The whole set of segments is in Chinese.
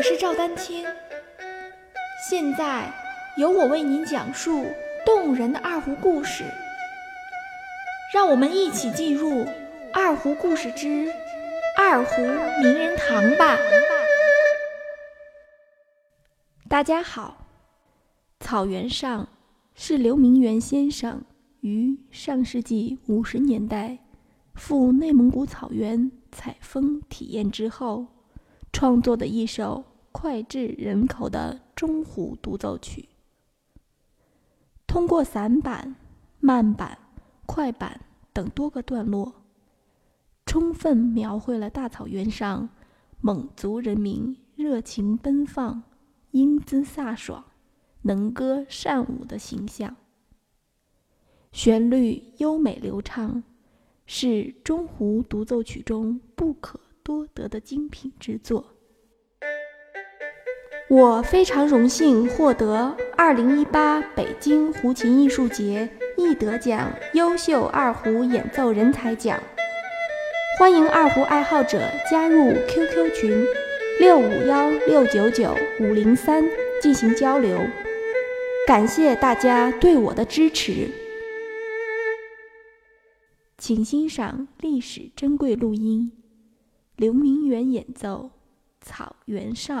我是赵丹青，现在由我为您讲述动人的二胡故事。让我们一起进入《二胡故事之二胡名人堂》吧。大家好，草原上是刘明元先生于上世纪五十年代赴内蒙古草原采风体验之后。创作的一首脍炙人口的中胡独奏曲，通过散板、慢板、快板等多个段落，充分描绘了大草原上蒙族人民热情奔放、英姿飒爽、能歌善舞的形象。旋律优美流畅，是中胡独奏曲中不可。多得的精品之作，我非常荣幸获得二零一八北京胡琴艺术节易得奖优秀二胡演奏人才奖。欢迎二胡爱好者加入 QQ 群六五幺六九九五零三进行交流。感谢大家对我的支持，请欣赏历史珍贵录音。刘明远演奏《草原上》。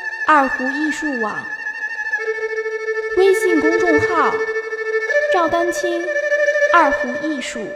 二胡艺术网微信公众号：赵丹青二胡艺术。